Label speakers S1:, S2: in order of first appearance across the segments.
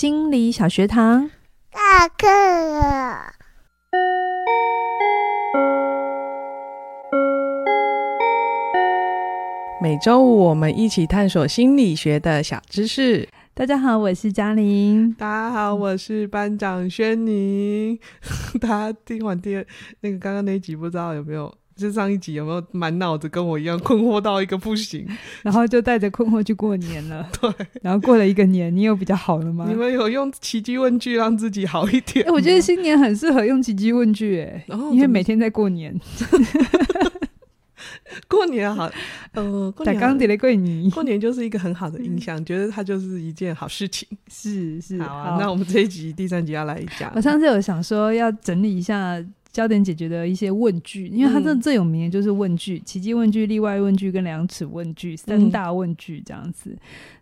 S1: 心理小学堂，
S2: 下课了。
S3: 每周五我们一起探索心理学的小知识。
S1: 大家好，我是嘉玲。
S3: 大家好，我是班长轩宁。大家听完第二那个刚刚那一集，不知道有没有？就上一集有没有满脑子跟我一样困惑到一个不行，
S1: 然后就带着困惑去过年了。
S3: 对，
S1: 然后过了一个年，你有比较好了吗？
S3: 你们有用奇迹问句让自己好一点？
S1: 欸，我觉得新年很适合用奇迹问句，哎，因为每天在过年。
S3: 过年好，呃，过年
S1: 刚过年，
S3: 过年就是一个很好的印象，觉得它就是一件好事情。
S1: 是是，
S3: 好啊。那我们这一集第三集要来讲。
S1: 我上次有想说要整理一下。焦点解决的一些问句，因为它这最有名的就是问句、嗯、奇迹问句、例外问句跟量尺问句三大问句这样子。嗯、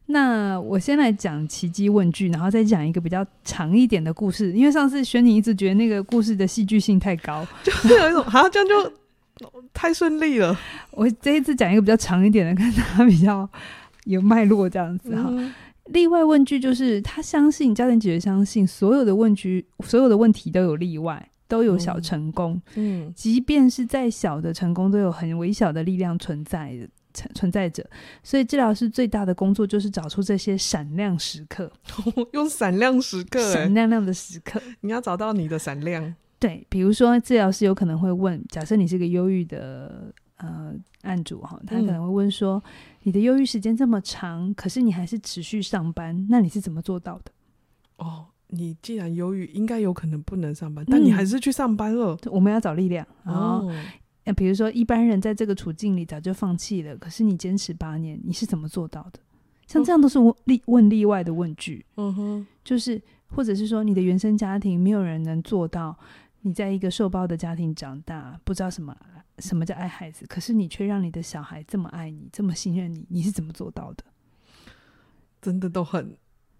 S1: 那我先来讲奇迹问句，然后再讲一个比较长一点的故事。因为上次轩宁一直觉得那个故事的戏剧性太高，
S3: 就是有一种好像这样就太顺利了。
S1: 我这一次讲一个比较长一点的，看它比较有脉络这样子哈。嗯、例外问句就是他相信焦点解决相信所有的问句，所有的问题都有例外。都有小成功，嗯，即便是再小的成功，都有很微小的力量存在存存在着。所以治疗师最大的工作就是找出这些闪亮时刻，
S3: 用闪亮时刻，
S1: 闪亮亮的时刻，
S3: 你要找到你的闪亮。
S1: 对，比如说治疗师有可能会问：假设你是个忧郁的呃案主哈，他可能会问说：嗯、你的忧郁时间这么长，可是你还是持续上班，那你是怎么做到的？
S3: 哦。你既然忧郁，应该有可能不能上班，但你还是去上班了。
S1: 嗯、我们要找力量。哦，比如说一般人在这个处境里早就放弃了，可是你坚持八年，你是怎么做到的？像这样都是问例问例外的问句。嗯哼，就是或者是说你的原生家庭没有人能做到，你在一个受暴的家庭长大，不知道什么什么叫爱孩子，可是你却让你的小孩这么爱你，这么信任你，你是怎么做到的？
S3: 真的都很。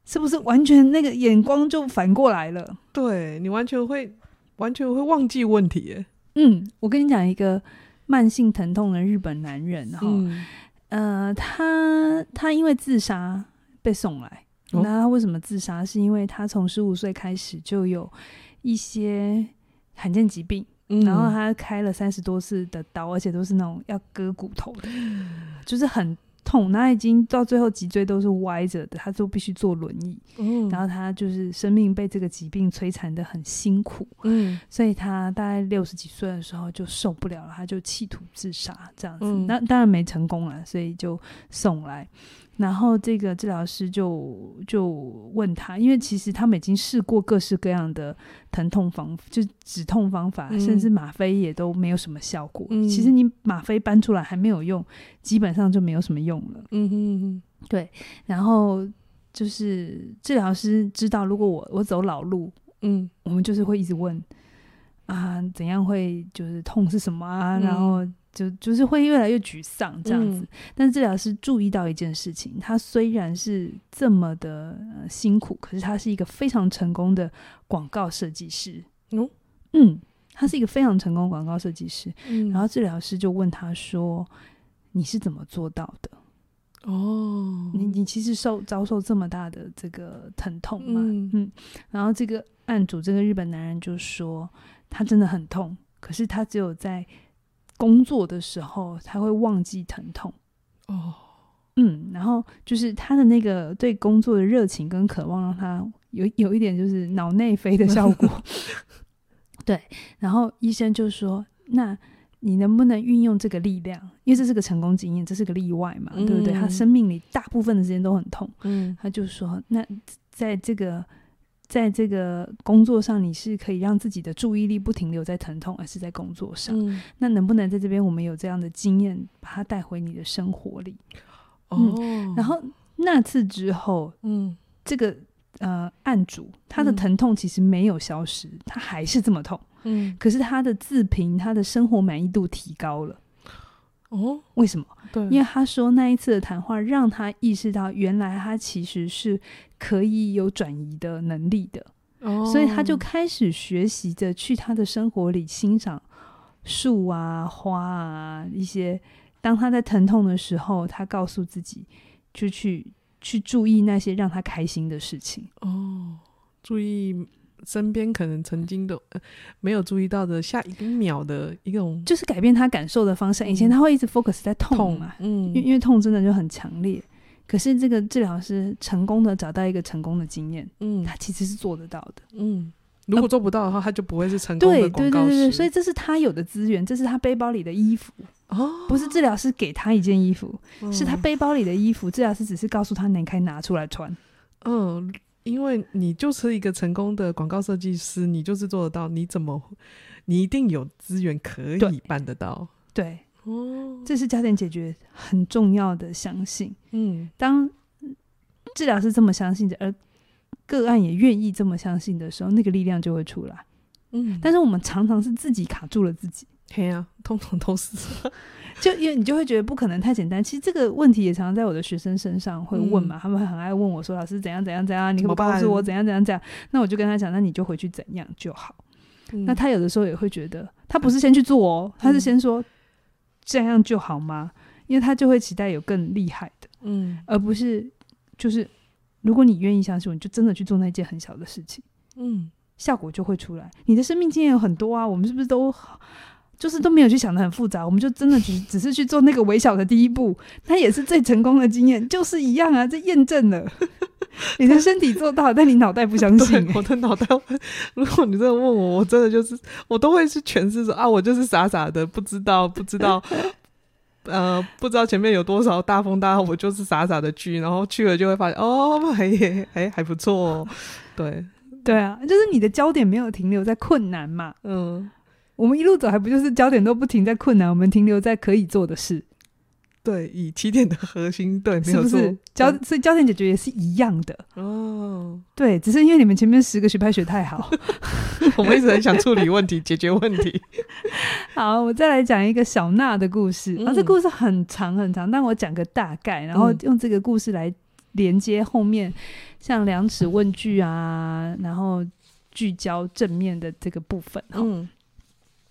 S1: 是不是完全那个眼光就反过来了？
S3: 对，你完全会完全会忘记问题耶。
S1: 嗯，我跟你讲一个慢性疼痛的日本男人哈，嗯、呃，他他因为自杀被送来，哦、那他为什么自杀？是因为他从十五岁开始就有一些罕见疾病，嗯、然后他开了三十多次的刀，而且都是那种要割骨头的，就是很。痛，他已经到最后脊椎都是歪着的，他就必须坐轮椅。嗯，然后他就是生命被这个疾病摧残的很辛苦。嗯，所以他大概六十几岁的时候就受不了了，他就企图自杀这样子。嗯，那当然没成功了，所以就送来。然后这个治疗师就就问他，因为其实他们已经试过各式各样的疼痛方法，就止痛方法，嗯、甚至吗啡也都没有什么效果。嗯、其实你吗啡搬出来还没有用，基本上就没有什么用了。嗯哼哼，对。然后就是治疗师知道，如果我我走老路，嗯，我们就是会一直问啊，怎样会就是痛是什么啊？嗯、然后。就就是会越来越沮丧这样子，嗯、但是治疗师注意到一件事情，他虽然是这么的、呃、辛苦，可是他是一个非常成功的广告设计师。嗯嗯，他是一个非常成功广告设计师。嗯、然后治疗师就问他说：“你是怎么做到的？哦，你你其实受遭受这么大的这个疼痛嘛？嗯，嗯，然后这个案主这个日本男人就说，他真的很痛，可是他只有在。工作的时候，他会忘记疼痛。哦，嗯，然后就是他的那个对工作的热情跟渴望，让他有有一点就是脑内飞的效果。对，然后医生就说：“那你能不能运用这个力量？因为这是个成功经验，这是个例外嘛，嗯、对不对？他生命里大部分的时间都很痛。嗯，他就说：那在这个。”在这个工作上，你是可以让自己的注意力不停留在疼痛，而是在工作上。嗯、那能不能在这边，我们有这样的经验，把它带回你的生活里？哦、嗯，然后那次之后，嗯，这个呃案主他的疼痛其实没有消失，嗯、他还是这么痛。嗯，可是他的自评，他的生活满意度提高了。哦，为什么？对，因为他说那一次的谈话让他意识到，原来他其实是可以有转移的能力的。哦，所以他就开始学习着去他的生活里欣赏树啊、花啊一些。当他在疼痛的时候，他告诉自己就去去注意那些让他开心的事情。
S3: 哦，注意身边可能曾经都、呃、没有注意到的下一秒的一种，
S1: 就是改变他感受的方式。以前他会一直 focus 在痛嘛，
S3: 嗯，
S1: 因因为痛真的就很强烈。可是这个治疗师成功的找到一个成功的经验，嗯，他其实是做得到的，
S3: 嗯。如果做不到的话，他就不会是成功的广告师。对对对对，
S1: 所以这是他有的资源，这是他背包里的衣服
S3: 哦，
S1: 不是治疗师给他一件衣服，哦、是他背包里的衣服。治疗师只是告诉他，你可以拿出来穿。
S3: 嗯，因为你就是一个成功的广告设计师，你就是做得到。你怎么，你一定有资源可以办得到。
S1: 对，这是焦点解决很重要的相信。嗯，当治疗师这么相信的，而个案也愿意这么相信的时候，那个力量就会出来。嗯，但是我们常常是自己卡住了自己。
S3: 对啊，通常都是，
S1: 就因为你就会觉得不可能太简单。其实这个问题也常常在我的学生身上会问嘛，嗯、他们很爱问我说：“老师怎样怎样怎样，你可不可以告诉我怎样怎样怎样？”那我就跟他讲：“那你就回去怎样就好。嗯”那他有的时候也会觉得，他不是先去做哦，他是先说这样就好吗？因为他就会期待有更厉害的，嗯，而不是就是。如果你愿意相信我，你就真的去做那件很小的事情，嗯，效果就会出来。你的生命经验有很多啊，我们是不是都就是都没有去想的很复杂？我们就真的只只是去做那个微小的第一步，它也是最成功的经验，就是一样啊，这验证了 你的身体做到，但你脑袋不相信、欸。
S3: 我的脑袋，如果你真的问我，我真的就是我都会去诠释说啊，我就是傻傻的，不知道，不知道。呃，不知道前面有多少大风大浪，我就是傻傻的去，然后去了就会发现，哦，还还还不错哦。对，
S1: 对啊，就是你的焦点没有停留在困难嘛。嗯，我们一路走还不就是焦点都不停在困难，我们停留在可以做的事。
S3: 对，以起点的核心，对，没有错，是不是
S1: 焦，所以焦点解决也是一样的哦。对，只是因为你们前面十个学派学太好，
S3: 我们一直很想处理问题，解决问题。
S1: 好，我再来讲一个小娜的故事。啊，这故事很长很长，但我讲个大概，然后用这个故事来连接后面像量尺问句啊，然后聚焦正面的这个部分。嗯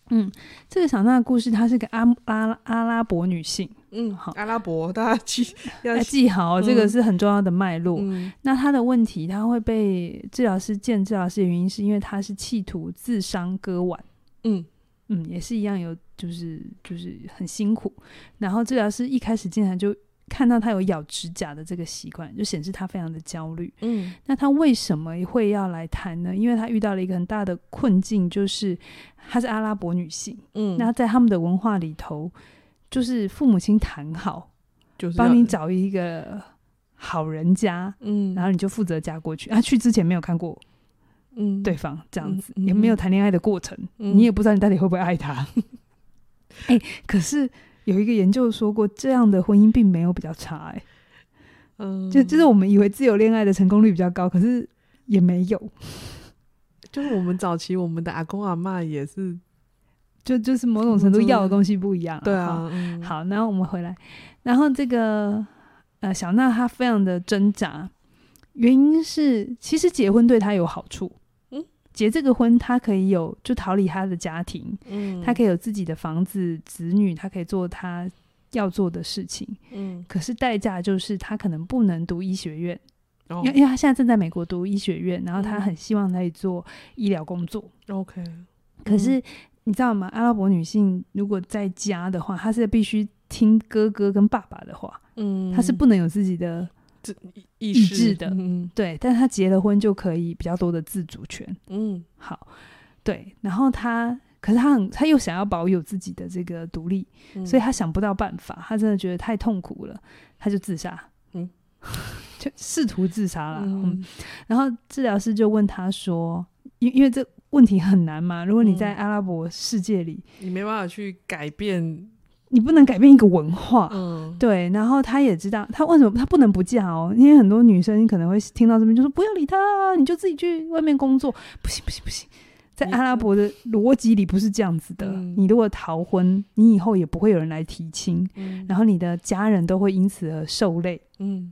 S1: 嗯，这个小娜的故事，她是个阿阿阿拉伯女性。
S3: 嗯，好，阿拉伯，大家记 要
S1: 记好，这个是很重要的脉络。嗯、那她的问题，她会被治疗师见治疗师的原因，是因为她是企图自伤割腕。嗯嗯，也是一样，有就是就是很辛苦。然后治疗师一开始进来就看到他有咬指甲的这个习惯，就显示他非常的焦虑。嗯，那他为什么会要来谈呢？因为他遇到了一个很大的困境，就是他是阿拉伯女性。嗯，那在他们的文化里头。就是父母亲谈好，就是帮你找一个好人家，嗯，然后你就负责嫁过去。啊，去之前没有看过，嗯，对方这样子，嗯、也没有谈恋爱的过程，嗯、你也不知道你到底会不会爱他。哎、可是有一个研究说过，这样的婚姻并没有比较差、欸，哎，嗯，就就是我们以为自由恋爱的成功率比较高，可是也没有。
S3: 就是我们早期我们的阿公阿嬷也是。
S1: 就就是某种程度要的东西不一样，
S3: 对啊。
S1: 好，然后我们回来，然后这个呃小娜她非常的挣扎，原因是其实结婚对她有好处，嗯，结这个婚他可以有就逃离他的家庭，嗯，他可以有自己的房子、子女，他可以做他要做的事情，嗯，可是代价就是他可能不能读医学院，因为因为他现在正在美国读医学院，然后他很希望可以做医疗工作
S3: ，OK，
S1: 可是。你知道吗？阿拉伯女性如果在家的话，她是必须听哥哥跟爸爸的话，嗯，她是不能有自己的意志的，嗯，对。但是她结了婚就可以比较多的自主权，嗯，好，对。然后他，可是他很，他又想要保有自己的这个独立，嗯，所以他想不到办法，他真的觉得太痛苦了，他就自杀，嗯，就试图自杀了，嗯，嗯。然后治疗师就问他说，因因为这。问题很难嘛？如果你在阿拉伯世界里，嗯、
S3: 你没办法去改变，
S1: 你不能改变一个文化。嗯，对。然后他也知道，他为什么他不能不嫁哦？因为很多女生可能会听到这边就说：“不要理他，你就自己去外面工作。”不行，不行，不行！在阿拉伯的逻辑里不是这样子的。嗯、你如果逃婚，你以后也不会有人来提亲，嗯、然后你的家人都会因此而受累。
S3: 嗯，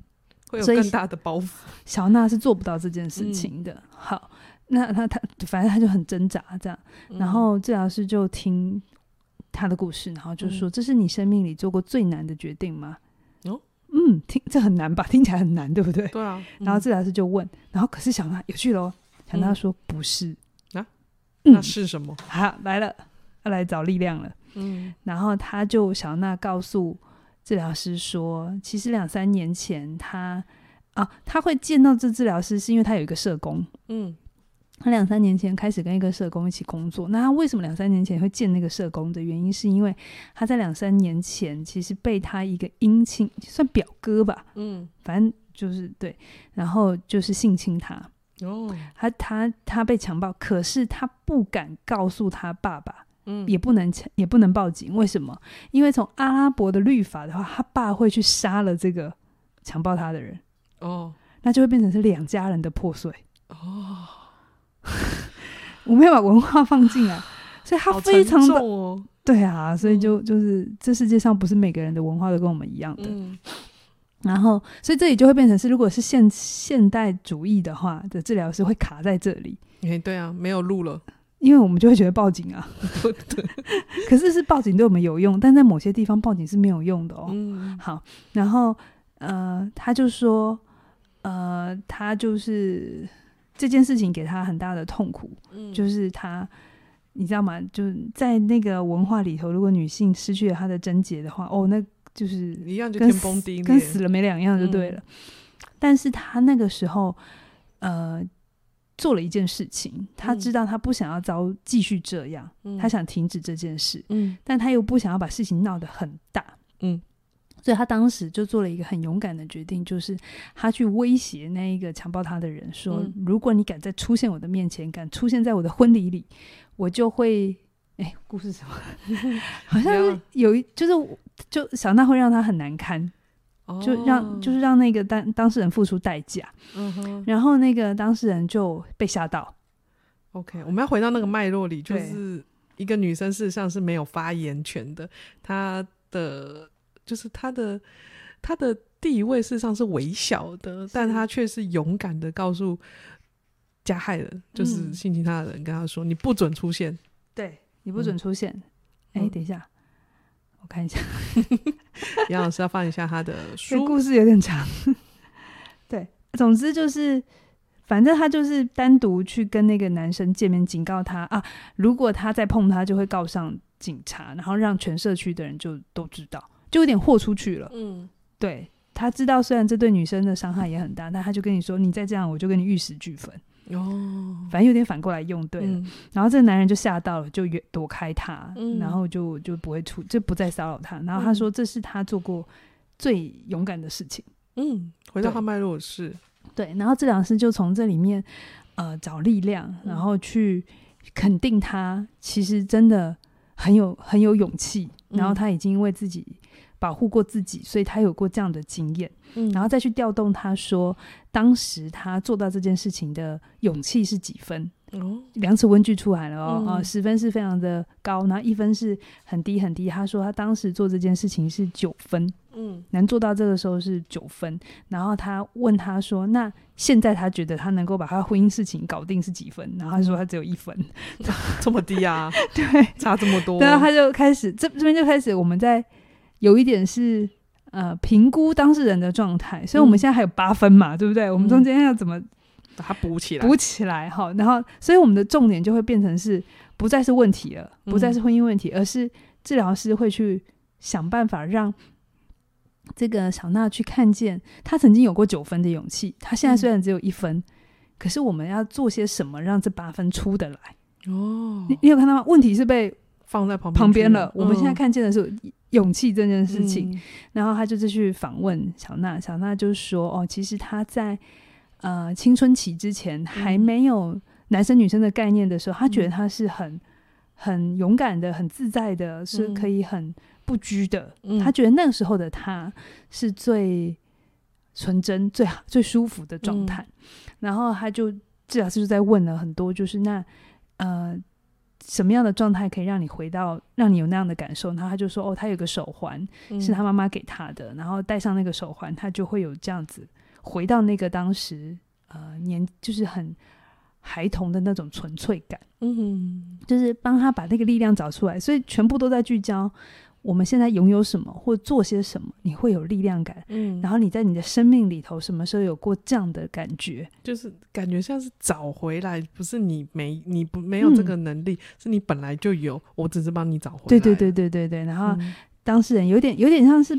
S3: 会有更大的包袱。
S1: 小娜是做不到这件事情的。嗯、好。那他他反正他就很挣扎这样，然后治疗师就听他的故事，然后就说：“这是你生命里做过最难的决定吗？”哦，嗯，听这很难吧？听起来很难，对不对？
S3: 对啊。
S1: 嗯、然后治疗师就问，然后可是小娜有趣喽，小娜说不是、
S3: 嗯、啊，
S1: 嗯、
S3: 那是什么？
S1: 好，来了，要来找力量了。嗯，然后他就小娜告诉治疗师说，其实两三年前他啊，他会见到这治疗师是因为他有一个社工。嗯。他两三年前开始跟一个社工一起工作。那他为什么两三年前会见那个社工的原因，是因为他在两三年前其实被他一个姻亲，算表哥吧，嗯，反正就是对，然后就是性侵他。哦，他他他被强暴，可是他不敢告诉他爸爸，嗯，也不能也不能报警。为什么？因为从阿拉伯的律法的话，他爸会去杀了这个强暴他的人。哦，那就会变成是两家人的破碎。哦。我没有把文化放进来，所以他非常的、哦、对啊，所以就就是这世界上不是每个人的文化都跟我们一样的。嗯、然后，所以这里就会变成是，如果是现现代主义的话的治疗师会卡在这里。
S3: 哎，对啊，没有路了，
S1: 因为我们就会觉得报警啊。对，可是是报警对我们有用，但在某些地方报警是没有用的哦。嗯、好，然后呃，他就说呃，他就是。这件事情给他很大的痛苦，嗯、就是他，你知道吗？就在那个文化里头，如果女性失去了她的贞洁的话，哦，那就是
S3: 一样就天崩地裂，
S1: 跟死了没两样就对了。嗯、但是他那个时候，呃，做了一件事情，他知道他不想要遭继续这样，嗯、他想停止这件事，嗯、但他又不想要把事情闹得很大，嗯。所以他当时就做了一个很勇敢的决定，就是他去威胁那一个强暴他的人，说：“嗯、如果你敢再出现我的面前，敢出现在我的婚礼里，我就会……哎，故事什么？好像是有一，就是就小娜会让他很难堪，哦、就让就是让那个当当事人付出代价。然后那个当事人就被吓到。
S3: OK，我们要回到那个脉络里，就是一个女生事实上是没有发言权的，她的。就是他的他的地位事实上是微小的，但他却是勇敢的告诉加害人，嗯、就是性侵他的人，跟他说：“你不准出现，
S1: 对你不准出现。嗯”哎，等一下，我看一下，
S3: 杨老师要放一下他的 书，
S1: 故事有点长。对，总之就是，反正他就是单独去跟那个男生见面，警告他啊，如果他再碰他，就会告上警察，然后让全社区的人就都知道。就有点豁出去了，嗯，对，他知道，虽然这对女生的伤害也很大，但他就跟你说，你再这样，我就跟你玉石俱焚。哦，反正有点反过来用，对了。嗯、然后这个男人就吓到了，就远躲开他，嗯、然后就就不会出，就不再骚扰他。然后他说，这是他做过最勇敢的事情。
S3: 嗯，回到他脉络是，
S1: 对。然后治疗师就从这里面呃找力量，然后去肯定他其实真的很有很有勇气，然后他已经为自己。保护过自己，所以他有过这样的经验，嗯，然后再去调动他说，当时他做到这件事情的勇气是几分？哦，量尺温具出来了哦，啊、嗯呃，十分是非常的高，然后一分是很低很低。他说他当时做这件事情是九分，嗯，能做到这个时候是九分。然后他问他说，那现在他觉得他能够把他婚姻事情搞定是几分？然后他说他只有一分，
S3: 这么低啊？
S1: 对，
S3: 差这么多。
S1: 然后他就开始这这边就开始我们在。有一点是呃评估当事人的状态，所以我们现在还有八分嘛，嗯、对不对？我们中间要怎么
S3: 把它补起来？
S1: 补起来哈，然后所以我们的重点就会变成是不再是问题了，不再是婚姻问题，嗯、而是治疗师会去想办法让这个小娜去看见，她曾经有过九分的勇气，她现在虽然只有一分，嗯、可是我们要做些什么让这八分出得来？哦，你你有看到吗？问题是被
S3: 放在旁边
S1: 旁边了，嗯、我们现在看见的是。勇气这件事情，嗯、然后他就是去访问小娜，小娜就说：“哦，其实他在呃青春期之前还没有男生女生的概念的时候，嗯、他觉得他是很很勇敢的、很自在的，是可以很不拘的。嗯、他觉得那个时候的他是最纯真、最好、最舒服的状态。嗯、然后他就治疗师就在问了很多，就是那呃。”什么样的状态可以让你回到，让你有那样的感受？然后他就说：“哦，他有个手环，是他妈妈给他的，嗯、然后戴上那个手环，他就会有这样子回到那个当时呃年，就是很孩童的那种纯粹感。嗯哼，就是帮他把那个力量找出来。所以全部都在聚焦我们现在拥有什么或做些什么，你会有力量感。
S3: 嗯，
S1: 然后你在你的生命里头，什么时候有过这样的感觉？
S3: 就是感觉像是找回来，不是你没你不没有这个能力，嗯、是你本来就有，我只是帮你找回来。
S1: 对对对对对对。然后当事人有点有点像是，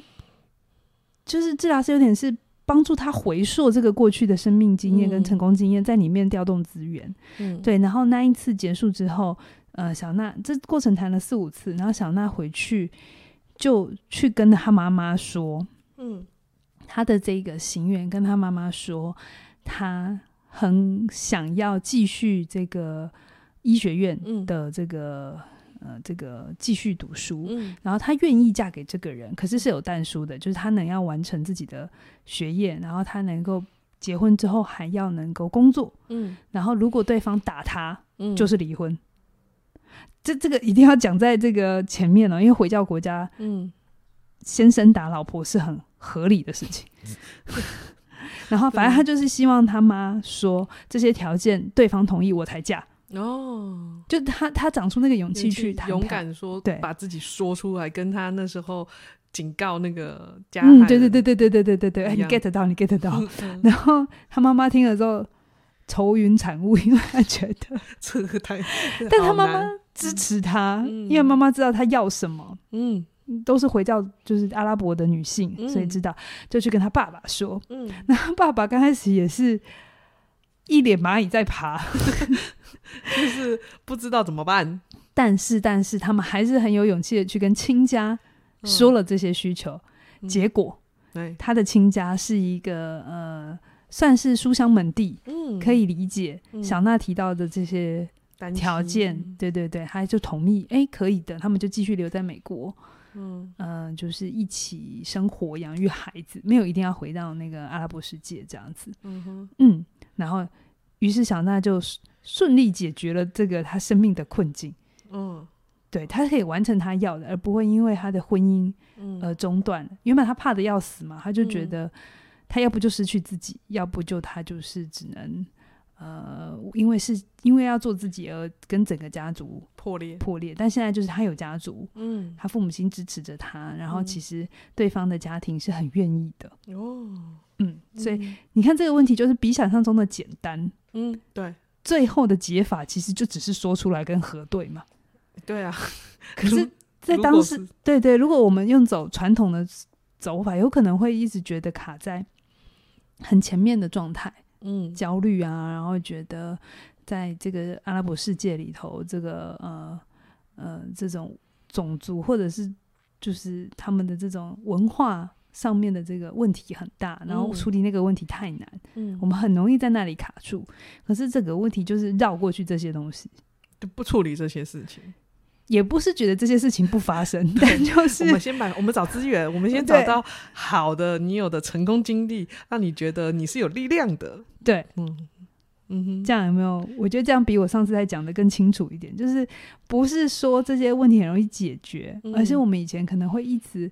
S1: 就是治疗师有点是帮助他回溯这个过去的生命经验跟成功经验，在里面调动资源。嗯，对。然后那一次结束之后。呃，小娜这过程谈了四五次，然后小娜回去就去跟她妈妈说，嗯，她的这个心愿跟她妈妈说，她很想要继续这个医学院的这个、嗯、呃这个继续读书，嗯，然后她愿意嫁给这个人，可是是有但书的，就是她能要完成自己的学业，然后她能够结婚之后还要能够工作，嗯，然后如果对方打她，嗯，就是离婚。这这个一定要讲在这个前面了，因为回教国家，嗯，先生打老婆是很合理的事情。嗯、然后，反正他就是希望他妈说这些条件对方同意我才嫁。哦，就他他长出那个勇气去勇敢说，对，把自己说出来，跟他那时候警告那个家，嗯，对对对对对对对对对，哎，你 get 到，你 get 到。嗯、然后他妈妈听了之后愁云惨雾，因为他觉得这个太，但他妈妈。支持他，嗯、因为妈妈知道他要什么，嗯，都是回教，就是阿拉伯的女性，嗯、所以知道，就去跟他爸爸说，嗯，那他爸爸刚开始也是一脸蚂蚁在爬，就是不知道怎么办，但是，但是他们还是很有勇气的去跟亲家说了这些需求，嗯、结果，嗯、他的亲家是一个呃，算是书香门第，嗯，可以理解小娜提到的这些。条件，对对对，他就同意，哎，可以的，他们就继续留在美国，嗯。嗯、呃，就是一起生活、养育孩子，没有一定要回到那个阿拉伯世界这样子，嗯哼，嗯，然后，于是小娜就顺利解决了这个他生命的困境，嗯，对，他可以完成他要的，而不会因为他的婚姻而中断。嗯、原本他怕的要死嘛，他就觉得他要不就失去自己，要不就他就是只能。呃，因为是因为要做自己而跟整个家族破裂。破裂，但现在就是他有家族，嗯，他父母亲支持着他，然后其实对方的家庭是很愿意的哦，嗯，所以你看这个问题就是比想象中的简单，嗯，对，最后的解法其实就只是说出来跟核对嘛，对啊，可是，在当时，对对，如果我们用走传统的走法，有可能会一直觉得卡在很前面的状态。嗯，焦虑啊，然后觉得在这个阿拉伯世界里头，这个呃呃这种种族或者是就是他们的这种文化上面的这个问题很大，然后处理那个问题太难，嗯，我们很容易在那里卡住。可是这个问题就是绕过去这些东西，就不处理这些事情。也不是觉得这些事情不发生，但就是我们先把我们找资源，我们先找到好的你有的成功经历，让你觉得你是有力量的。对，嗯嗯哼，这样有没有？我觉得这样比我上次在讲的更清楚一点。就是不是说这些问题很容易解决，嗯、而是我们以前可能会一直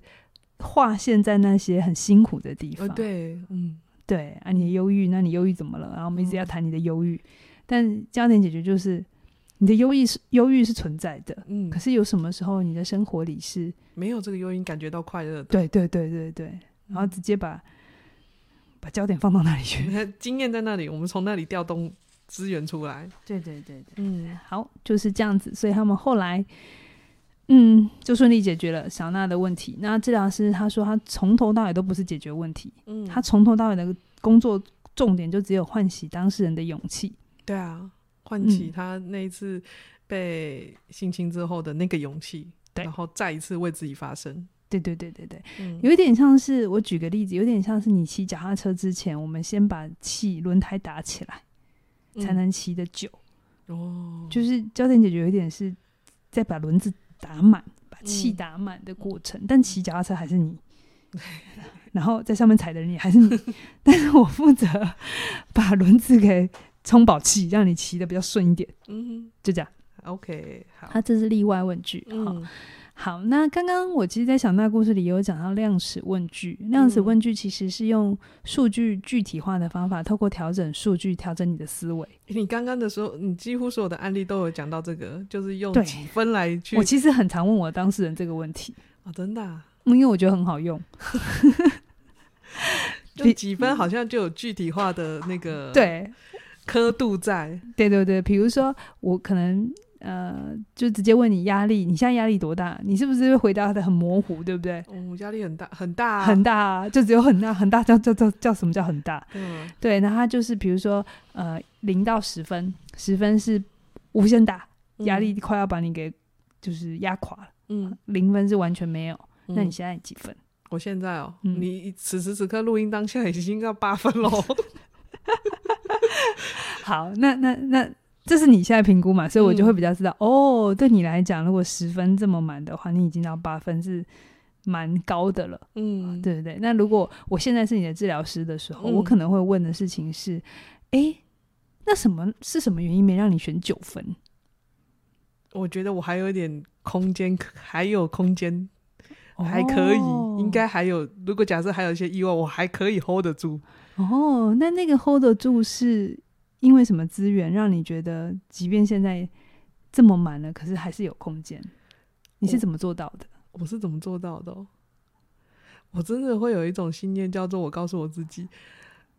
S1: 划线在那些很辛苦的地方。哦、对，嗯，对啊，你的忧郁，那你忧郁怎么了？然后我们一直要谈你的忧郁，嗯、但焦点解决就是。你的忧郁是忧郁是存在的，嗯，可是有什么时候你的生活里是没有这个忧郁，感觉到快乐的？对对对对对，然后直接把、嗯、把焦点放到那里去，经验在那里，我们从那里调动资源出来。对对对对，嗯，好，就是这样子，所以他们后来，嗯，就顺利解决了小娜的问题。那治疗师他说，他从头到尾都不是解决问题，嗯，他从头到尾的工作重点就只有唤醒当事人的勇气。对啊。唤起他那一次被性侵之后的那个勇气，嗯、然后再一次为自己发声。对对对对对，嗯、有一点像是我举个例子，有点像是你骑脚踏车之前，我们先把气轮胎打起来，才能骑得久。哦、嗯，就是焦点解决有一点是在把轮子打满，把气打满的过程。嗯、但骑脚踏车还是你，然后在上面踩的人也还是你，但是我负责把轮子给。充饱气，让你骑的比较顺一点。嗯哼，就这样。OK，好。它这是例外问句。嗯，好。那刚刚我其实，在想那故事里也有讲到量尺问句。量尺问句其实是用数据具体化的方法，透过调整数据，调整你的思维。你刚刚的时候，你几乎所有的案例都有讲到这个，就是用几分来去。我其实很常问我当事人这个问题。
S3: 哦，真的、啊，
S1: 因为我觉得很好用。
S3: 就几分好像就有具体化的那个
S1: 对
S3: 刻度在，
S1: 对对对，比如说我可能呃，就直接问你压力，你现在压力多大？你是不是会回答的很模糊，对不对？
S3: 嗯，压力很大，很大、啊，
S1: 很大、啊，就只有很大很大，叫叫叫叫什么叫很大？
S3: 嗯，
S1: 对，那它就是比如说呃，零到十分，十分是无限大，压力快要把你给就是压垮了，嗯，零分是完全没有，嗯、那你现在几分？
S3: 我现在哦，嗯、你此时此刻录音当下已经要八分喽。
S1: 好，那那那这是你现在评估嘛？所以我就会比较知道、嗯、哦。对你来讲，如果十分这么满的话，你已经到八分是蛮高的了。嗯，对不对？那如果我现在是你的治疗师的时候，嗯、我可能会问的事情是：哎，那什么是什么原因没让你选九分？
S3: 我觉得我还有一点空间，还有空间。还可以，哦、应该还有。如果假设还有一些意外，我还可以 hold 得住。
S1: 哦，那那个 hold 得住是因为什么资源让你觉得，即便现在这么满了，可是还是有空间？你是怎么做到的？
S3: 我，我是怎么做到的？我真的会有一种信念，叫做我告诉我自己，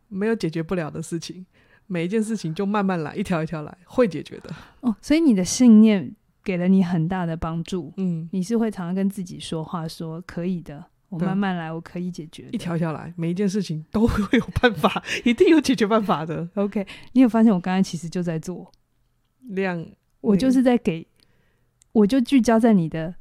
S3: 没有解决不了的事情，每一件事情就慢慢来，一条一条来，会解决的。
S1: 哦，所以你的信念。给了你很大的帮助，嗯，你是会常常跟自己说话，说可以的，我慢慢来，我可以解决，一
S3: 条一条来，每一件事情都会有办法，一定有解决办法的。
S1: OK，你有发现我刚才其实就在做？
S3: 量，
S1: 我就是在给，我就聚焦在你的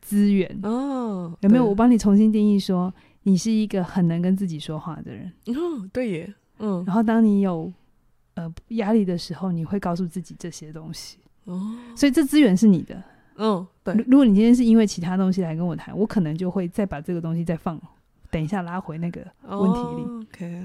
S1: 资源。哦，有没有？我帮你重新定义说，你是一个很能跟自己说话的人。
S3: 哦，对耶，嗯，
S1: 然后当你有呃压力的时候，你会告诉自己这些东西。哦，所以这资源是你的，
S3: 嗯，对。
S1: 如果你今天是因为其他东西来跟我谈，我可能就会再把这个东西再放，等一下拉回那个问题里。
S3: 哦、OK，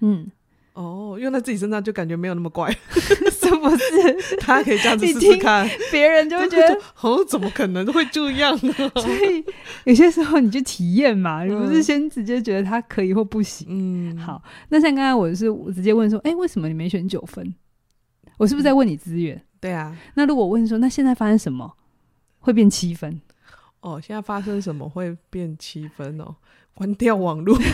S1: 嗯，
S3: 哦，用在自己身上就感觉没有那么怪，
S1: 是不是？
S3: 他可以这样子试试看，
S1: 别人就会觉得，
S3: 哦，怎么可能会这样呢？
S1: 所以有些时候你就体验嘛，你不是先直接觉得他可以或不行。嗯，好，那像刚才我是我直接问说，哎、欸，为什么你没选九分？我是不是在问你资源？
S3: 对啊，
S1: 那如果我问说，那现在发生什么会变七分？
S3: 哦，现在发生什么会变七分哦？关掉网络。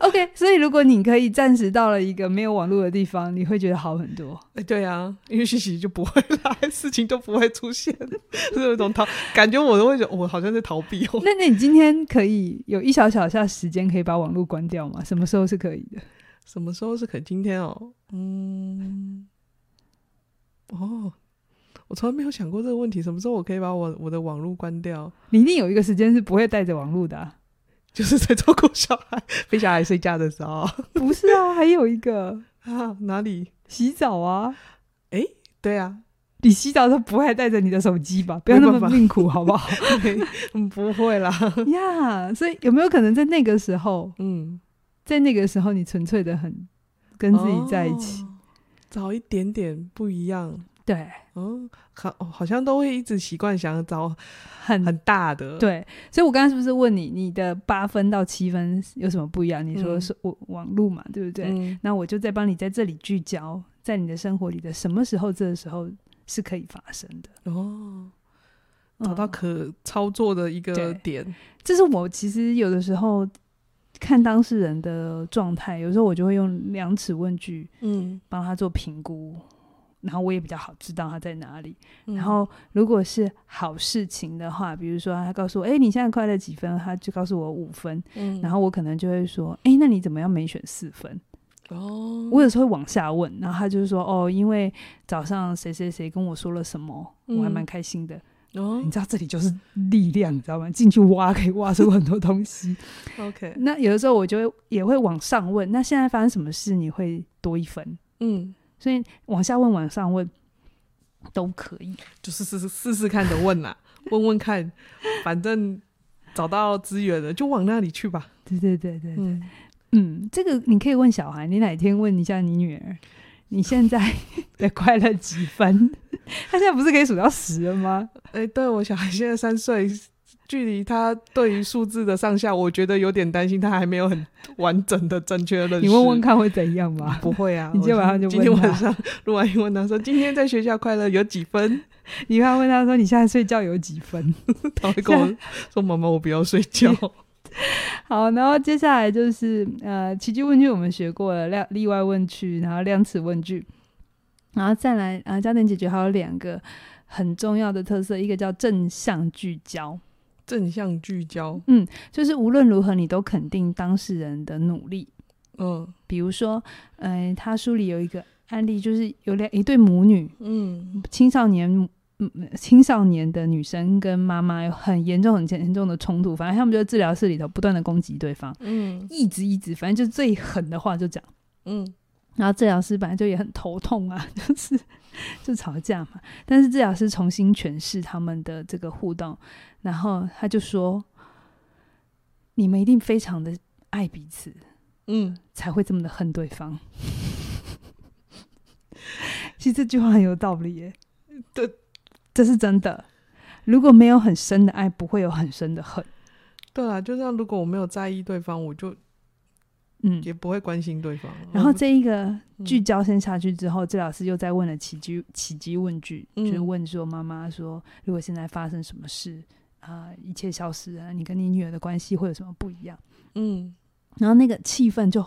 S1: OK，所以如果你可以暂时到了一个没有网络的地方，你会觉得好很多。
S3: 哎，对啊，因为讯息就不会来，事情都不会出现，是有一种逃感觉，我都会觉得我好像在逃避哦。
S1: 那那你今天可以有一小小下时间可以把网络关掉吗？什么时候是可以的？
S3: 什么时候是可以？今天哦，嗯。哦，我从来没有想过这个问题。什么时候我可以把我我的网络关掉？
S1: 你一定有一个时间是不会带着网络的，啊，
S3: 就是在照顾小孩、陪小孩睡觉的时候。
S1: 不是啊，还有一个
S3: 啊，哪里？
S1: 洗澡啊？
S3: 哎，对啊，
S1: 你洗澡都不会带着你的手机吧？不要那么命苦，好不好？
S3: 嗯，不会啦。
S1: 呀，yeah, 所以有没有可能在那个时候，嗯，在那个时候你纯粹的很跟自己在一起？哦
S3: 找一点点不一样，
S1: 对，
S3: 嗯，好，好像都会一直习惯想找很很大的，
S1: 对，所以我刚刚是不是问你，你的八分到七分有什么不一样？你说是网网路嘛，对不对？嗯，那我就再帮你在这里聚焦，在你的生活里的什么时候，这个时候是可以发生的
S3: 哦，找到可操作的一个点，嗯，
S1: 这是我其实有的时候。看当事人的状态，有时候我就会用量尺问句，嗯，帮他做评估，然后我也比较好知道他在哪里。嗯、然后如果是好事情的话，比如说他告诉我，哎、欸，你现在快乐几分？他就告诉我五分，嗯，然后我可能就会说，哎、欸，那你怎么样没选四分？哦，我有时候会往下问，然后他就是说，哦，因为早上谁谁谁跟我说了什么，我还蛮开心的。嗯哦，你知道这里就是力量，你知道吗？进去挖可以挖出很多东西。
S3: OK，
S1: 那有的时候我就会也会往上问，那现在发生什么事你会多一分？嗯，所以往下问、往上问都可以，
S3: 就是试试试试看的问啦，问问看，反正找到资源了就往那里去吧。
S1: 对对对对对，嗯，嗯，这个你可以问小孩，你哪天问一下你女儿。你现在 的快乐几分？他现在不是可以数到十了吗？
S3: 哎、欸，对，我小孩现在三岁，距离他对于数字的上下，我觉得有点担心，他还没有很完整的正确认识。
S1: 你问问看会怎样吧？
S3: 不会啊，
S1: 你今天晚上就问
S3: 今天晚上录完音问他说：“今天在学校快乐有几分？”
S1: 你还问他说：“你现在睡觉有几分？”
S3: 他会跟我说：“妈妈，我不要睡觉。”
S1: 好，然后接下来就是呃，奇迹问句我们学过了，量例外问句，然后量词问句，然后再来啊，焦点解决还有两个很重要的特色，一个叫正向聚焦。
S3: 正向聚焦，
S1: 嗯，就是无论如何你都肯定当事人的努力。
S3: 嗯，
S1: 比如说，呃，他书里有一个案例，就是有两一对母女，
S3: 嗯，
S1: 青少年。嗯，青少年的女生跟妈妈有很严重、很严重的冲突，反正他们就在治疗室里头不断的攻击对方，
S3: 嗯，
S1: 一直一直，反正就最狠的话就讲，
S3: 嗯，
S1: 然后治疗师本来就也很头痛啊，就是就吵架嘛，但是治疗师重新诠释他们的这个互动，然后他就说：“你们一定非常的爱彼此，
S3: 嗯，
S1: 才会这么的恨对方。”其实这句话很有道理耶，
S3: 对。
S1: 这是真的。如果没有很深的爱，不会有很深的恨。
S3: 对啊，就像如果我没有在意对方，我就嗯也不会关心对方。
S1: 然后这一个聚焦先下去之后，治疗师又再问了奇迹奇迹问句，
S3: 嗯、
S1: 就是问说：“妈妈说，如果现在发生什么事啊、呃，一切消失了，你跟你女儿的关系会有什么不一样？”
S3: 嗯，
S1: 然后那个气氛就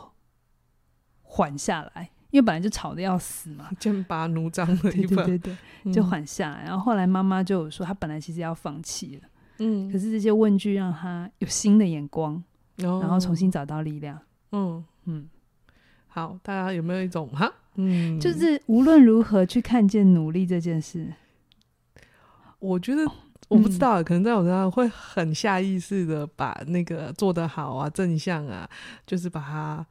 S1: 缓下来。因为本来就吵得要死嘛，
S3: 剑拔弩张的一份，
S1: 对对对对，就缓下来。嗯、然后后来妈妈就有说，她本来其实要放弃了，
S3: 嗯，
S1: 可是这些问句让她有新的眼光，
S3: 哦、
S1: 然后重新找到力量。
S3: 嗯嗯，好，大家有没有一种哈？嗯，
S1: 就是无论如何去看见努力这件事，
S3: 我觉得我不知道，嗯、可能在我身上会很下意识的把那个做得好啊、正向啊，就是把它。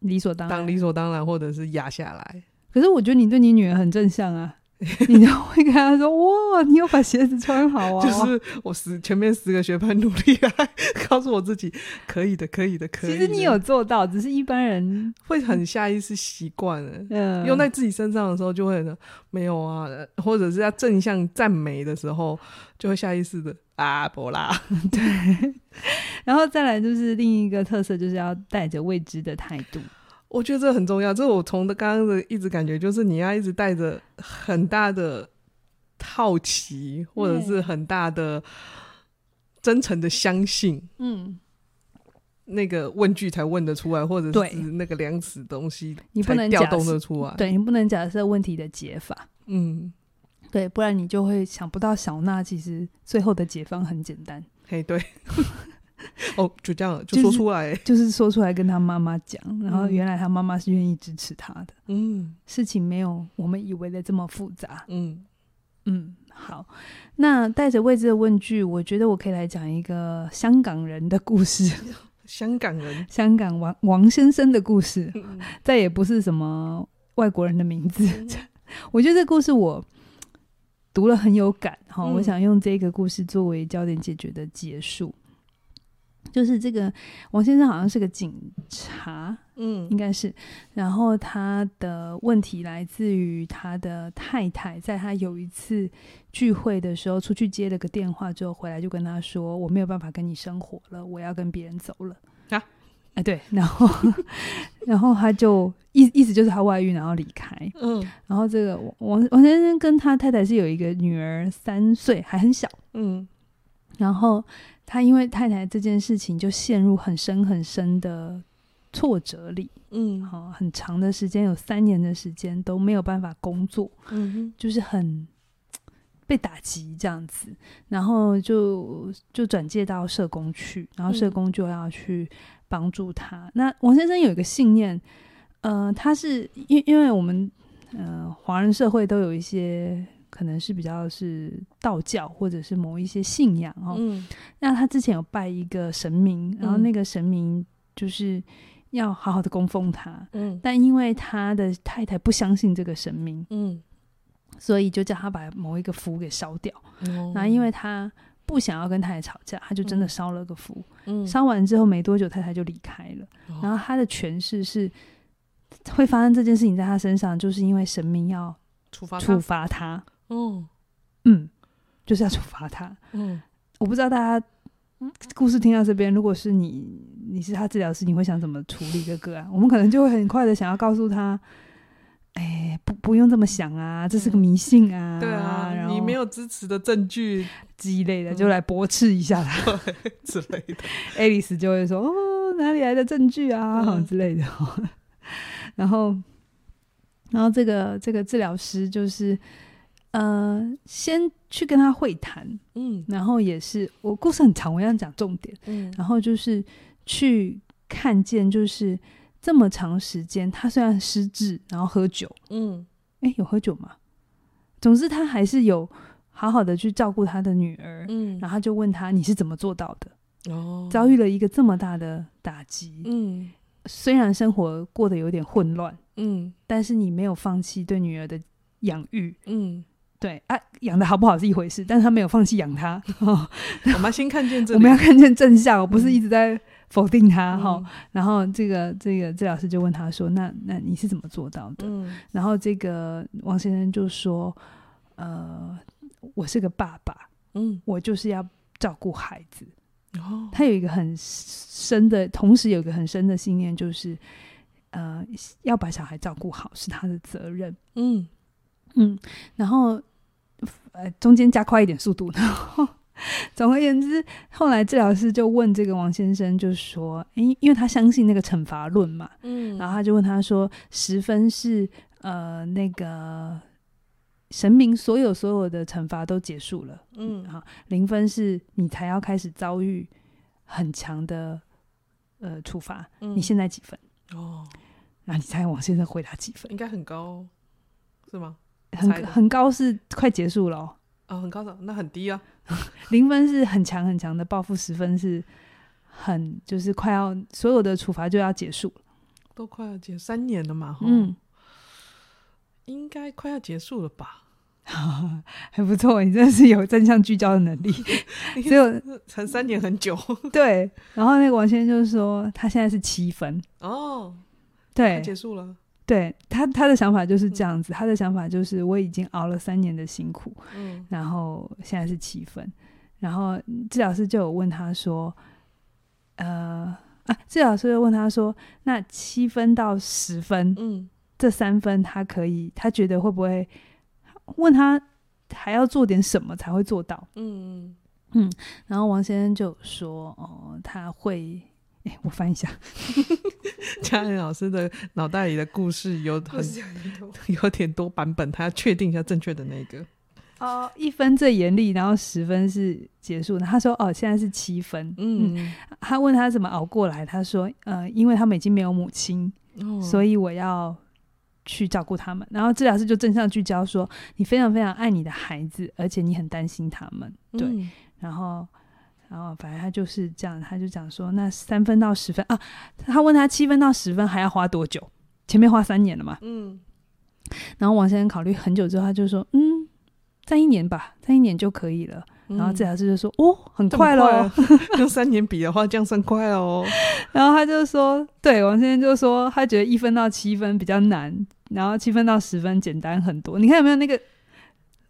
S1: 理所当然，
S3: 当理所当然，或者是压下来。
S1: 可是我觉得你对你女儿很正向啊，你就会跟他说：“哇，你有把鞋子穿好啊！”
S3: 就是我十前面十个学派努力来告诉我自己可以的，可以的，可以的。
S1: 其实你有做到，只是一般人
S3: 会很下意识习惯了。
S1: 嗯，
S3: 用在自己身上的时候就会没有啊，或者是要正向赞美的时候，就会下意识的啊，不啦。
S1: 对。然后再来就是另一个特色，就是要带着未知的态度。
S3: 我觉得这很重要。这我从刚刚的一直感觉，就是你要一直带着很大的好奇，或者是很大的真诚的相信。
S1: 嗯，
S3: 那个问句才问得出来，或者是那个量词东西
S1: 你不能
S3: 调动得出来。
S1: 对，你不能假设问题的解法。
S3: 嗯，
S1: 对，不然你就会想不到小娜其实最后的解方很简单。
S3: 嘿，对。哦，就这样就说出来，
S1: 就是，就是说出来跟他妈妈讲，然后原来他妈妈是愿意支持他的。
S3: 嗯，
S1: 事情没有我们以为的这么复杂。
S3: 嗯
S1: 嗯，好，那带着未知的问句，我觉得我可以来讲一个香港人的故事。
S3: 香港人，
S1: 香港王王先生的故事，
S3: 嗯、
S1: 再也不是什么外国人的名字。
S3: 嗯、
S1: 我觉得这故事我读了很有感哈，
S3: 嗯、
S1: 我想用这个故事作为焦点解决的结束。就是这个王先生好像是个警察，
S3: 嗯，
S1: 应该是。然后他的问题来自于他的太太，在他有一次聚会的时候出去接了个电话之后回来，就跟他说：“我没有办法跟你生活了，我要跟别人走了。”
S3: 啊，
S1: 哎，对，然后 然后他就意意思就是他外遇然后离开，
S3: 嗯，
S1: 然后这个王王先生跟他太太是有一个女儿三岁，还很小，
S3: 嗯，
S1: 然后。他因为太太这件事情就陷入很深很深的挫折里，
S3: 嗯，
S1: 好，很长的时间，有三年的时间都没有办法工作，
S3: 嗯哼，
S1: 就是很被打击这样子，然后就就转介到社工去，然后社工就要去帮助他。嗯、那王先生有一个信念，呃，他是因因为我们呃华人社会都有一些。可能是比较是道教或者是某一些信仰哦。
S3: 嗯，
S1: 那他之前有拜一个神明，然后那个神明就是要好好的供奉他。
S3: 嗯，
S1: 但因为他的太太不相信这个神明，
S3: 嗯，
S1: 所以就叫他把某一个符给烧掉。
S3: 嗯，
S1: 那因为他不想要跟太太吵架，他就真的烧了个符。
S3: 嗯，
S1: 烧完之后没多久，太太就离开了。然后他的诠释是会发生这件事情在他身上，就是因为神明要
S3: 处罚
S1: 处罚他。
S3: 哦，
S1: 嗯，就是要处罚他。
S3: 嗯，
S1: 我不知道大家故事听到这边，如果是你，你是他治疗师，你会想怎么处理这个啊？我们可能就会很快的想要告诉他，哎，不，不用这么想啊，这是个迷信啊，
S3: 对啊，
S1: 然后
S3: 你没有支持的证据
S1: 之类的，就来驳斥一下他
S3: 之类的。
S1: 爱丽丝就会说，哦，哪里来的证据啊，嗯、之类的。然后，然后这个这个治疗师就是。呃，先去跟他会谈，嗯，然后也是我故事很长，我要讲重点，嗯，然后就是去看见，就是这么长时间，他虽然失智，然后喝酒，嗯，哎，有喝酒吗？总之他还是有好好的去照顾他的女儿，嗯，然后就问他你是怎么做到的？哦，遭遇了一个这么大的打击，嗯，虽然生活过得有点混乱，嗯，但是你没有放弃对女儿的养育，嗯。对啊，养的好不好是一回事，但是他没有放弃养他。
S3: 我们先看见这，
S1: 我们要看见正向，我不是一直在否定他哈、嗯。然后这个这个治疗师就问他说：“那那你是怎么做到的？”嗯、然后这个王先生就说：“呃，我是个爸爸，嗯，我就是要照顾孩子。哦”他有一个很深的，同时有一个很深的信念，就是呃，要把小孩照顾好是他的责任。嗯嗯，然后。呃，中间加快一点速度。然后，总而言之，后来治疗师就问这个王先生，就说：“诶，因为他相信那个惩罚论嘛，嗯，然后他就问他说：十分是呃那个神明所有所有的惩罚都结束了，嗯，好，零分是你才要开始遭遇很强的呃处罚，嗯，你现在几分？哦，那你猜王先生回答几分？
S3: 应该很高，是吗？”
S1: 很很高是快结束了哦，
S3: 哦，很高的，那很低啊。
S1: 零分是很强很强的报复，十分是很就是快要所有的处罚就要结束了，
S3: 都快要结三年了嘛，嗯，应该快要结束了吧？
S1: 还不错，你真的是有正向聚焦的能力，只有
S3: 才三年很久。
S1: 对，然后那个王先生就是说他现在是七分
S3: 哦，
S1: 对，
S3: 结束了。
S1: 对他，他的想法就是这样子。嗯、他的想法就是，我已经熬了三年的辛苦，嗯，然后现在是七分。然后治疗师就有问他说：“呃啊，治疗师就问他说，那七分到十分，嗯，这三分他可以，他觉得会不会？问他还要做点什么才会做到？嗯嗯。然后王先生就说：哦，他会。”哎，我翻一下，
S3: 嘉玲老师的脑袋里的故事有很 有点多版本，他要确定一下正确的那个。
S1: 哦，一分最严厉，然后十分是结束的。他说：“哦，现在是七分。嗯”嗯，他问他怎么熬过来，他说：“呃，因为他们已经没有母亲，哦，所以我要去照顾他们。”然后治疗师就正向聚焦说：“你非常非常爱你的孩子，而且你很担心他们。”对，嗯，然后。然后反正他就是这样，他就讲说，那三分到十分啊，他问他七分到十分还要花多久？前面花三年了嘛。嗯。然后王先生考虑很久之后，他就说，嗯，再一年吧，再一年就可以了。嗯、然后治疗师就说，哦，很快喽，
S3: 用三年比的话，这样算快哦。
S1: 然后他就说，对，王先生就说，他觉得一分到七分比较难，然后七分到十分简单很多。你看有没有那个？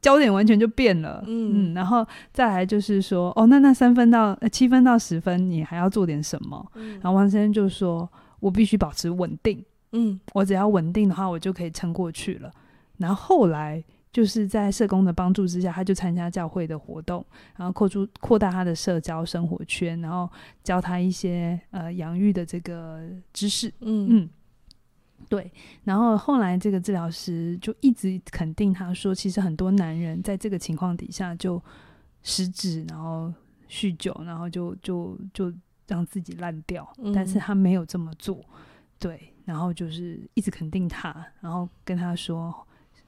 S1: 焦点完全就变了，嗯，嗯，然后再来就是说，哦，那那三分到七分到十分，你还要做点什么？嗯，然后王先生就说，我必须保持稳定，嗯，我只要稳定的话，我就可以撑过去了。然后后来就是在社工的帮助之下，他就参加教会的活动，然后扩出扩大他的社交生活圈，然后教他一些呃养育的这个知识，嗯。嗯。对，然后后来这个治疗师就一直肯定他说，其实很多男人在这个情况底下就失智，然后酗酒，然后就就就让自己烂掉，嗯。但是他没有这么做，对，然后就是一直肯定他，然后跟他说，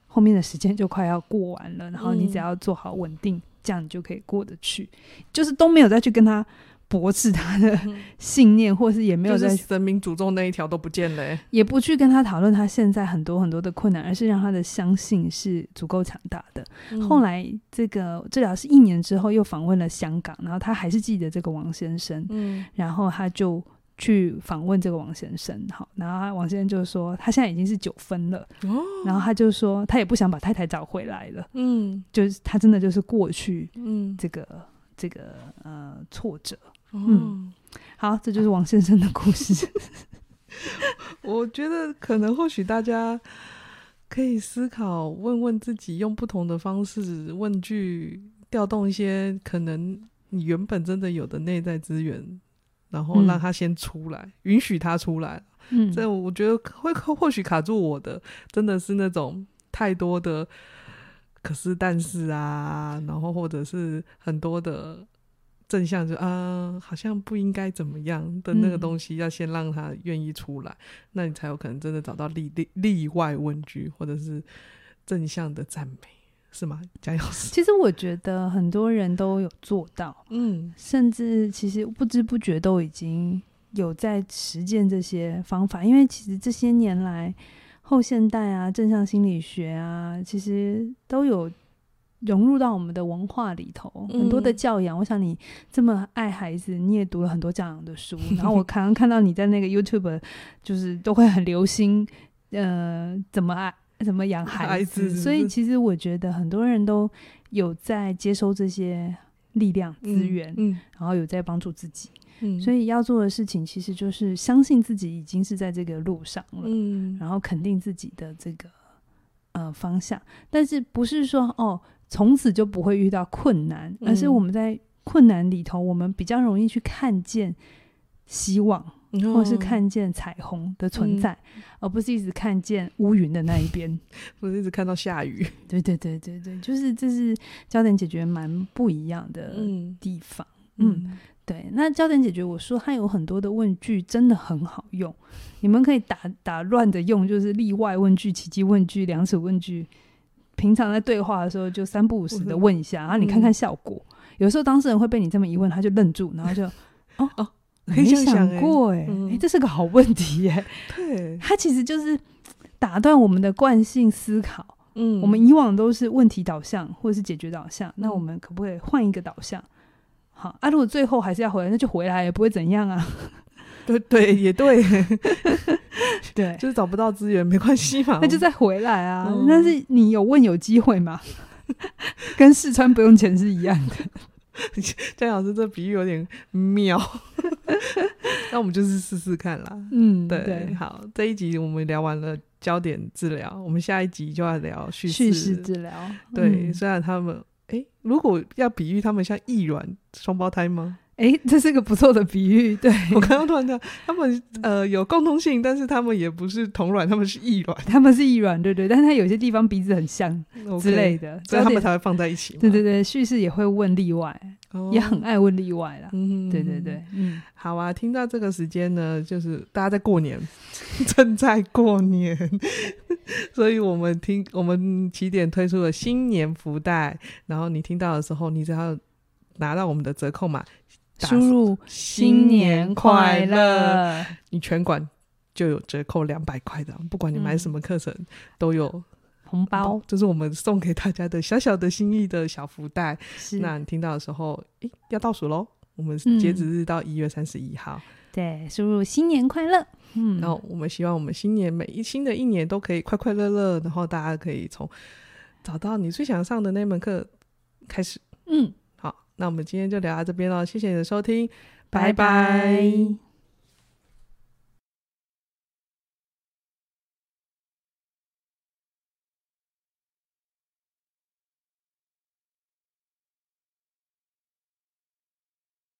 S1: 后面的时间就快要过完了，然后你只要做好稳定，嗯，这样你就可以过得去，就是都没有再去跟他。驳斥他的信念，或是也没有在
S3: 神明诅咒那一条都不见了，
S1: 也不去跟他讨论他现在很多很多的困难，而是让他的相信是足够强大的。嗯。后来这个治疗师一年之后又访问了香港，然后他还是记得这个王先生，嗯，然后他就去访问这个王先生，好，然后王先生就说他现在已经是九分了，哦，然后他就说他也不想把太太找回来了，嗯，就是他真的就是过去，嗯，这个。这个呃挫折。
S3: 哦、
S1: 嗯，好，这就是王先生的故事。
S3: 我觉得可能或许大家可以思考，问问自己，用不同的方式问句，调动一些可能你原本真的有的内在资源，然后让他先出来，嗯、允许他出来。嗯，这我觉得会或许卡住我的，真的是那种太多的可是但是啊，然后或者是很多的。正向就啊，好像不应该怎么样的那个东西，要先让他愿意出来，嗯、那你才有可能真的找到例例例外问句，或者是正向的赞美，是吗？加油！
S1: 其实我觉得很多人都有做到，嗯，甚至其实不知不觉都已经有在实践这些方法，因为其实这些年来后现代啊、正向心理学啊，其实都有。融入到我们的文化里头，很多的教养。嗯、我想你这么爱孩子，你也读了很多教养的书。然后我刚刚看到你在那个 YouTube，就是都会很留心，呃，怎么爱，怎么养孩子。所以其实我觉得很多人都有在接收这些力量资源，嗯，嗯，然后有在帮助自己。嗯，所以要做的事情其实就是相信自己已经是在这个路上了，嗯，然后肯定自己的这个呃方向，但是不是说哦。从此就不会遇到困难，而是我们在困难里头，我们比较容易去看见希望，嗯、或是看见彩虹的存在，嗯、而不是一直看见乌云的那一边，
S3: 不是一直看到下雨。
S1: 对对对对对，就是这是焦点解决蛮不一样的地方。嗯，嗯对。那焦点解决，我说它有很多的问句真的很好用，你们可以打打乱的用，就是例外问句、奇迹问句、量尺问句。平常在对话的时候，就三不五时的问一下，然后你看看效果。嗯、有时候当事人会被你这么一问，他就愣住，然后就哦哦，没想过哎、这是个好问题哎、欸。对，他其实就是打断我们的惯性思考。嗯，我们以往都是问题导向或者是解决导向，嗯、那我们可不可以换一个导向？好啊，如果最后还是要回来，那就回来也不会怎样啊。
S3: 对对，也对。对，就是找不到资源没关系嘛，那
S1: 就再回来啊。嗯、但是你有问有机会嘛，跟试穿不用钱是一样的。
S3: 江老师这比喻有点妙，那我们就是试试看啦。
S1: 嗯，
S3: 对，对好，这一集我们聊完了焦点治疗，我们下一集就要聊叙事
S1: 事治疗。
S3: 对，嗯、虽然他们，哎，如果要比喻他们像异卵双胞胎吗？
S1: 哎，这是个不错的比喻。对，
S3: 我刚刚突然讲，他们呃有共通性，但是他们也不是同卵，他们是异卵，
S1: 他们是异卵，对对。但是他有些地方鼻子很像之类的，okay,
S3: 所以他们才会放在一起。
S1: 对对对，叙事也会问例外，哦、也很爱问例外啦。嗯，对对对，嗯，
S3: 好啊。听到这个时间呢，就是大家在过年，正在过年，所以我们听我们起点推出了新年福袋，然后你听到的时候，你只要拿到我们的折扣码。
S1: 输入新年快乐，
S3: 你全馆就有折扣两百块的，不管你买什么课程都有
S1: 红包，
S3: 这是我们送给大家的小小的心意的小福袋。
S1: 是
S3: 那你听到的时候，诶，要倒数喽，我们截止日到一月三十一号。
S1: 对，输入新年快乐。嗯，
S3: 然后我们希望我们新年每一新的一年都可以快快乐乐，然后大家可以从找到你最想上的那门课开始。嗯。那我们今天就聊到这边了，谢谢你的收听，拜拜。拜拜。